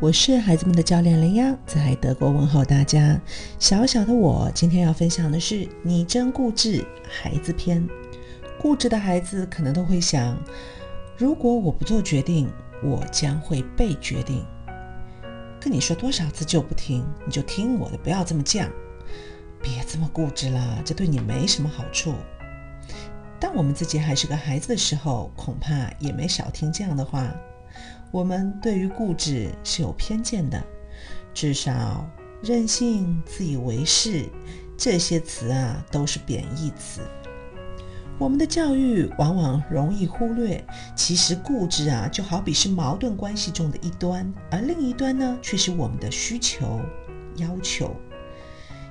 我是孩子们的教练林央，在德国问候大家。小小的我今天要分享的是“你真固执”孩子篇。固执的孩子可能都会想：如果我不做决定，我将会被决定。跟你说多少次就不听，你就听我的，不要这么犟，别这么固执了，这对你没什么好处。当我们自己还是个孩子的时候，恐怕也没少听这样的话。我们对于固执是有偏见的，至少任性、自以为是这些词啊都是贬义词。我们的教育往往容易忽略，其实固执啊就好比是矛盾关系中的一端，而另一端呢却是我们的需求、要求。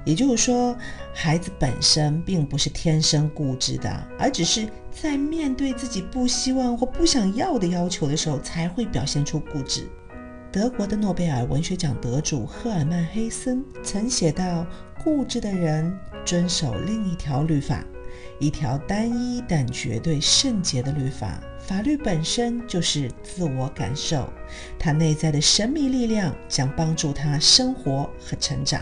也就是说，孩子本身并不是天生固执的，而只是在面对自己不希望或不想要的要求的时候，才会表现出固执。德国的诺贝尔文学奖得主赫尔曼·黑森曾写道：“固执的人遵守另一条律法，一条单一但绝对圣洁的律法。法律本身就是自我感受，它内在的神秘力量将帮助他生活和成长。”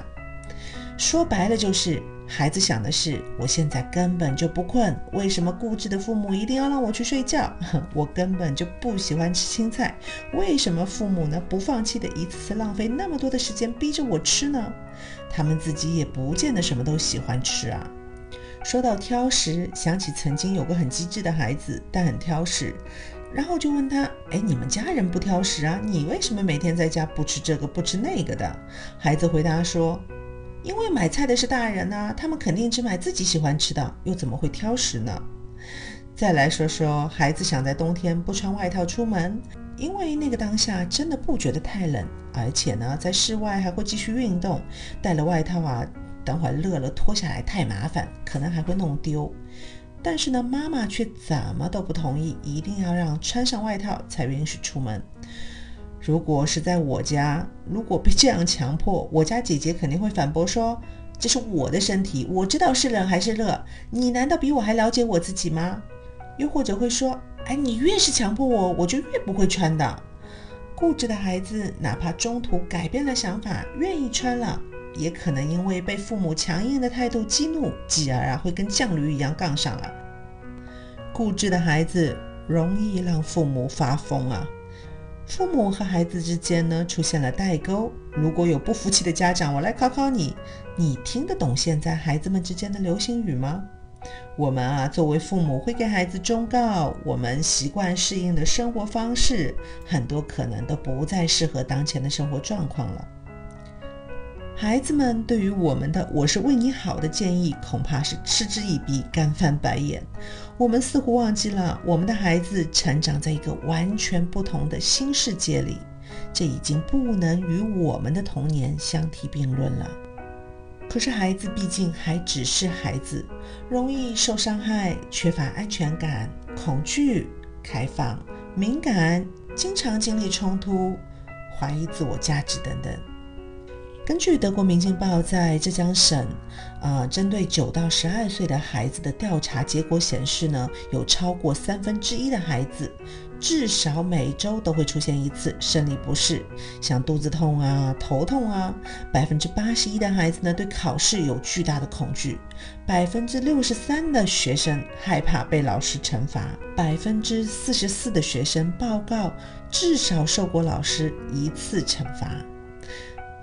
说白了就是，孩子想的是，我现在根本就不困，为什么固执的父母一定要让我去睡觉？我根本就不喜欢吃青菜，为什么父母呢不放弃的一次次浪费那么多的时间逼着我吃呢？他们自己也不见得什么都喜欢吃啊。说到挑食，想起曾经有个很机智的孩子，但很挑食，然后就问他：哎，你们家人不挑食啊？你为什么每天在家不吃这个不吃那个的？孩子回答说。因为买菜的是大人呐，他们肯定只买自己喜欢吃的，又怎么会挑食呢？再来说说孩子想在冬天不穿外套出门，因为那个当下真的不觉得太冷，而且呢，在室外还会继续运动，带了外套啊，等会儿热了脱下来太麻烦，可能还会弄丢。但是呢，妈妈却怎么都不同意，一定要让穿上外套才允许出门。如果是在我家，如果被这样强迫，我家姐姐肯定会反驳说：“这是我的身体，我知道是冷还是热，你难道比我还了解我自己吗？”又或者会说：“哎，你越是强迫我，我就越不会穿的。”固执的孩子，哪怕中途改变了想法，愿意穿了，也可能因为被父母强硬的态度激怒，继而啊会跟犟驴一样杠上了。固执的孩子容易让父母发疯啊。父母和孩子之间呢出现了代沟。如果有不服气的家长，我来考考你：你听得懂现在孩子们之间的流行语吗？我们啊，作为父母会给孩子忠告，我们习惯适应的生活方式，很多可能都不再适合当前的生活状况了。孩子们对于我们的“我是为你好”的建议，恐怕是嗤之以鼻、干翻白眼。我们似乎忘记了，我们的孩子成长在一个完全不同的新世界里，这已经不能与我们的童年相提并论了。可是，孩子毕竟还只是孩子，容易受伤害，缺乏安全感，恐惧、开放、敏感，经常经历冲突，怀疑自我价值等等。根据德国《明镜报》在浙江省，呃，针对九到十二岁的孩子的调查结果显示呢，有超过三分之一的孩子至少每周都会出现一次生理不适，像肚子痛啊、头痛啊。百分之八十一的孩子呢，对考试有巨大的恐惧；百分之六十三的学生害怕被老师惩罚；百分之四十四的学生报告至少受过老师一次惩罚。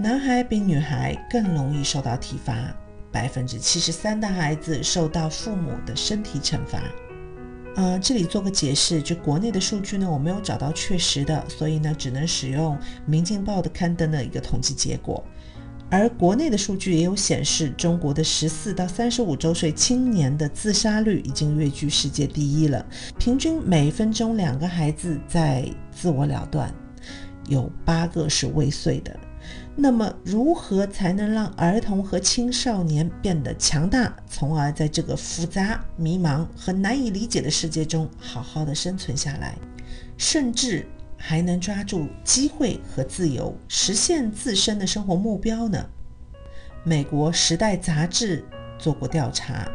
男孩比女孩更容易受到体罚，百分之七十三的孩子受到父母的身体惩罚。呃，这里做个解释，就国内的数据呢，我没有找到确实的，所以呢，只能使用《明镜报》的刊登的一个统计结果。而国内的数据也有显示，中国的十四到三十五周岁青年的自杀率已经跃居世界第一了，平均每分钟两个孩子在自我了断，有八个是未遂的。那么，如何才能让儿童和青少年变得强大，从而在这个复杂、迷茫和难以理解的世界中好好的生存下来，甚至还能抓住机会和自由，实现自身的生活目标呢？美国《时代》杂志做过调查，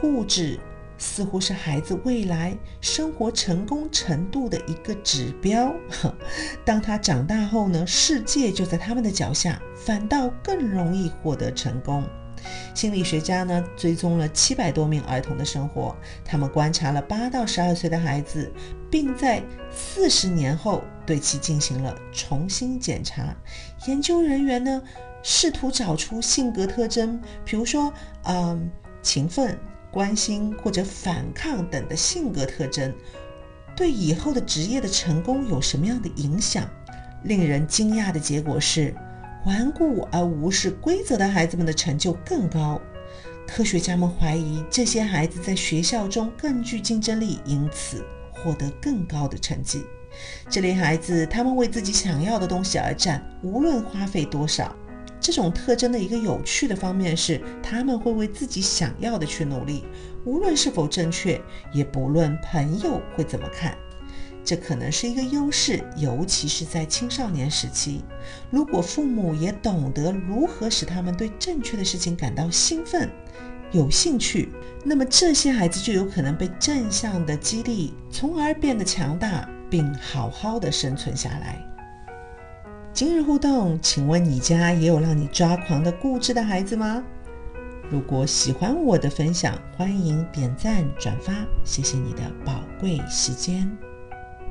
固执、似乎是孩子未来生活成功程度的一个指标。当他长大后呢，世界就在他们的脚下，反倒更容易获得成功。心理学家呢追踪了七百多名儿童的生活，他们观察了八到十二岁的孩子，并在四十年后对其进行了重新检查。研究人员呢试图找出性格特征，比如说，嗯，勤奋、关心或者反抗等的性格特征，对以后的职业的成功有什么样的影响？令人惊讶的结果是。顽固而无视规则的孩子们的成就更高。科学家们怀疑这些孩子在学校中更具竞争力，因此获得更高的成绩。这类孩子，他们为自己想要的东西而战，无论花费多少。这种特征的一个有趣的方面是，他们会为自己想要的去努力，无论是否正确，也不论朋友会怎么看。这可能是一个优势，尤其是在青少年时期。如果父母也懂得如何使他们对正确的事情感到兴奋、有兴趣，那么这些孩子就有可能被正向的激励，从而变得强大，并好好的生存下来。今日互动，请问你家也有让你抓狂的固执的孩子吗？如果喜欢我的分享，欢迎点赞转发，谢谢你的宝贵时间。